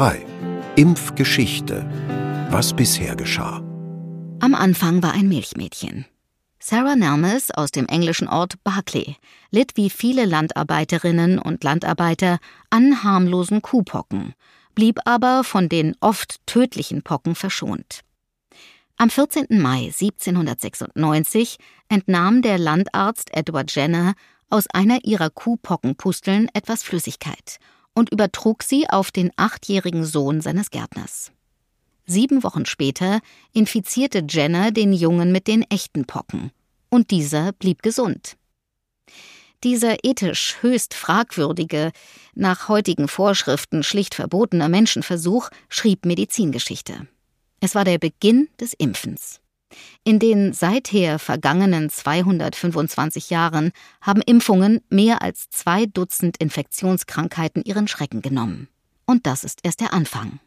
3. Impfgeschichte. Was bisher geschah. Am Anfang war ein Milchmädchen. Sarah Nelmes aus dem englischen Ort Barclay litt wie viele Landarbeiterinnen und Landarbeiter an harmlosen Kuhpocken, blieb aber von den oft tödlichen Pocken verschont. Am 14. Mai 1796 entnahm der Landarzt Edward Jenner aus einer ihrer Kuhpockenpusteln etwas Flüssigkeit und übertrug sie auf den achtjährigen Sohn seines Gärtners. Sieben Wochen später infizierte Jenner den Jungen mit den echten Pocken, und dieser blieb gesund. Dieser ethisch höchst fragwürdige, nach heutigen Vorschriften schlicht verbotene Menschenversuch schrieb Medizingeschichte. Es war der Beginn des Impfens. In den seither vergangenen 225 Jahren haben Impfungen mehr als zwei Dutzend Infektionskrankheiten ihren Schrecken genommen. Und das ist erst der Anfang.